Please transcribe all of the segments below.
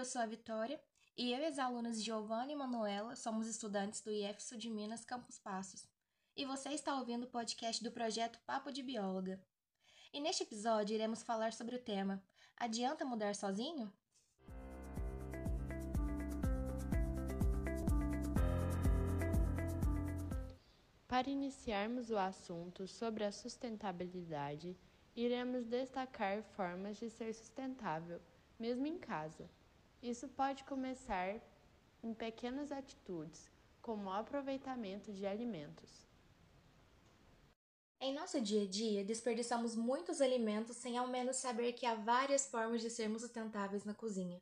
eu sou a Vitória e eu e as alunas Giovanna e Manuela somos estudantes do IF Sul de Minas Campus Passos. E você está ouvindo o podcast do projeto Papo de Bióloga. E neste episódio iremos falar sobre o tema Adianta mudar sozinho? Para iniciarmos o assunto sobre a sustentabilidade, iremos destacar formas de ser sustentável, mesmo em casa. Isso pode começar em pequenas atitudes, como o aproveitamento de alimentos. Em nosso dia a dia, desperdiçamos muitos alimentos sem ao menos saber que há várias formas de sermos sustentáveis na cozinha.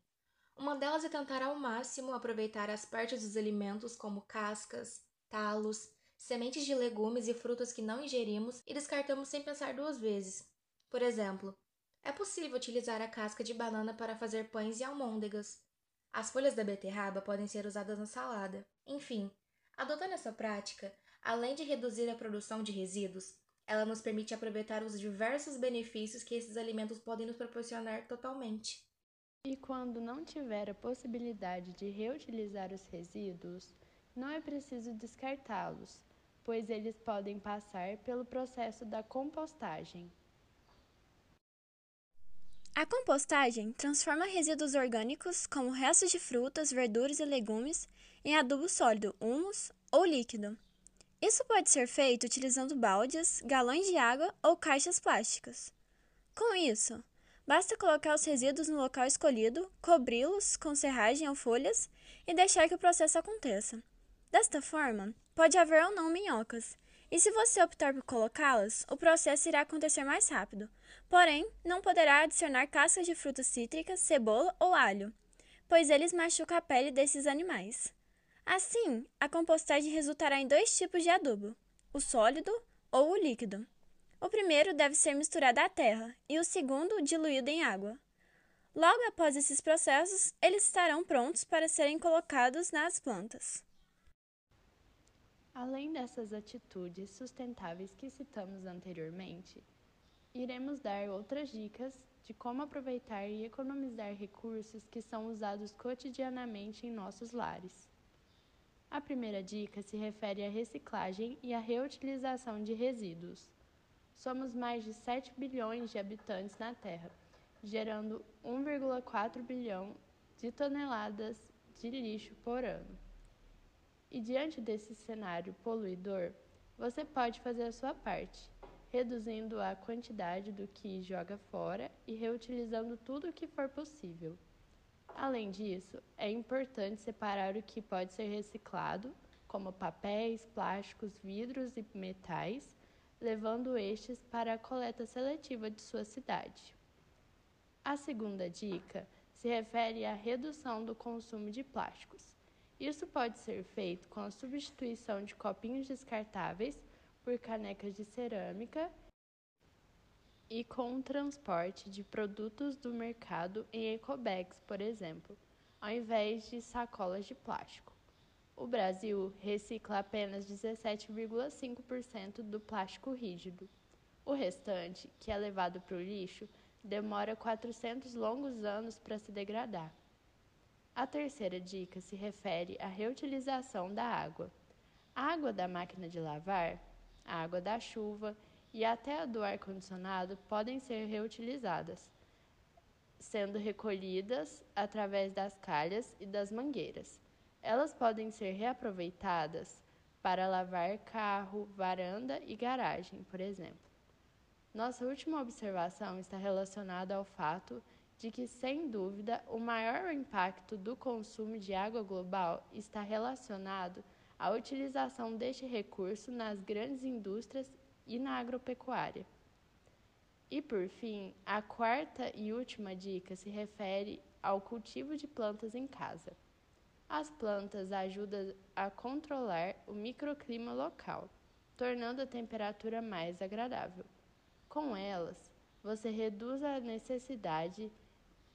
Uma delas é tentar ao máximo aproveitar as partes dos alimentos, como cascas, talos, sementes de legumes e frutas que não ingerimos e descartamos sem pensar duas vezes. Por exemplo, é possível utilizar a casca de banana para fazer pães e almôndegas. As folhas da beterraba podem ser usadas na salada. Enfim, adotando essa prática, além de reduzir a produção de resíduos, ela nos permite aproveitar os diversos benefícios que esses alimentos podem nos proporcionar totalmente. E quando não tiver a possibilidade de reutilizar os resíduos, não é preciso descartá-los, pois eles podem passar pelo processo da compostagem. A compostagem transforma resíduos orgânicos, como restos de frutas, verduras e legumes, em adubo sólido, humus ou líquido. Isso pode ser feito utilizando baldes, galões de água ou caixas plásticas. Com isso, basta colocar os resíduos no local escolhido, cobri-los com serragem ou folhas e deixar que o processo aconteça. Desta forma, Pode haver ou não minhocas, e se você optar por colocá-las, o processo irá acontecer mais rápido. Porém, não poderá adicionar cascas de frutas cítricas, cebola ou alho, pois eles machucam a pele desses animais. Assim, a compostagem resultará em dois tipos de adubo: o sólido ou o líquido. O primeiro deve ser misturado à terra e o segundo diluído em água. Logo após esses processos, eles estarão prontos para serem colocados nas plantas. Além dessas atitudes sustentáveis que citamos anteriormente, iremos dar outras dicas de como aproveitar e economizar recursos que são usados cotidianamente em nossos lares. A primeira dica se refere à reciclagem e à reutilização de resíduos. Somos mais de 7 bilhões de habitantes na Terra, gerando 1,4 bilhão de toneladas de lixo por ano. E diante desse cenário poluidor, você pode fazer a sua parte, reduzindo a quantidade do que joga fora e reutilizando tudo o que for possível. Além disso, é importante separar o que pode ser reciclado, como papéis, plásticos, vidros e metais, levando estes para a coleta seletiva de sua cidade. A segunda dica se refere à redução do consumo de plásticos. Isso pode ser feito com a substituição de copinhos descartáveis por canecas de cerâmica e com o transporte de produtos do mercado em ecobags, por exemplo, ao invés de sacolas de plástico. O Brasil recicla apenas 17,5% do plástico rígido. O restante, que é levado para o lixo, demora 400 longos anos para se degradar. A terceira dica se refere à reutilização da água. A água da máquina de lavar, a água da chuva e até a do ar-condicionado podem ser reutilizadas, sendo recolhidas através das calhas e das mangueiras. Elas podem ser reaproveitadas para lavar carro, varanda e garagem, por exemplo. Nossa última observação está relacionada ao fato de que, sem dúvida, o maior impacto do consumo de água global está relacionado à utilização deste recurso nas grandes indústrias e na agropecuária. E por fim, a quarta e última dica se refere ao cultivo de plantas em casa. As plantas ajudam a controlar o microclima local, tornando a temperatura mais agradável. Com elas, você reduz a necessidade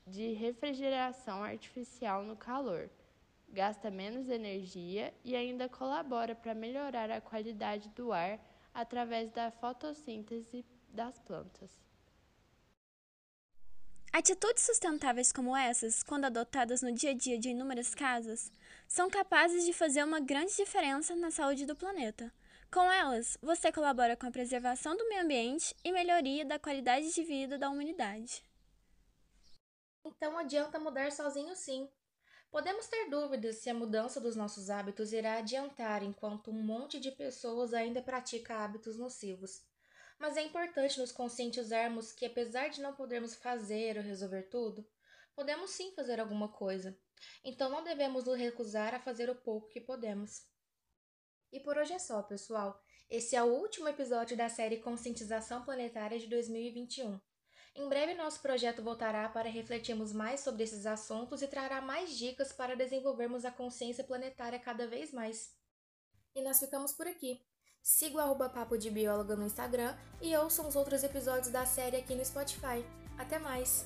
de refrigeração artificial no calor, gasta menos energia e ainda colabora para melhorar a qualidade do ar através da fotossíntese das plantas. Atitudes sustentáveis como essas, quando adotadas no dia a dia de inúmeras casas, são capazes de fazer uma grande diferença na saúde do planeta. Com elas, você colabora com a preservação do meio ambiente e melhoria da qualidade de vida da humanidade. Então adianta mudar sozinho sim. Podemos ter dúvidas se a mudança dos nossos hábitos irá adiantar enquanto um monte de pessoas ainda pratica hábitos nocivos. Mas é importante nos conscientizarmos que, apesar de não podermos fazer ou resolver tudo, podemos sim fazer alguma coisa. Então não devemos nos recusar a fazer o pouco que podemos. E por hoje é só, pessoal. Esse é o último episódio da série Conscientização Planetária de 2021. Em breve, nosso projeto voltará para refletirmos mais sobre esses assuntos e trará mais dicas para desenvolvermos a consciência planetária cada vez mais. E nós ficamos por aqui. Siga o arroba Papo de Bióloga no Instagram e ouçam os outros episódios da série aqui no Spotify. Até mais!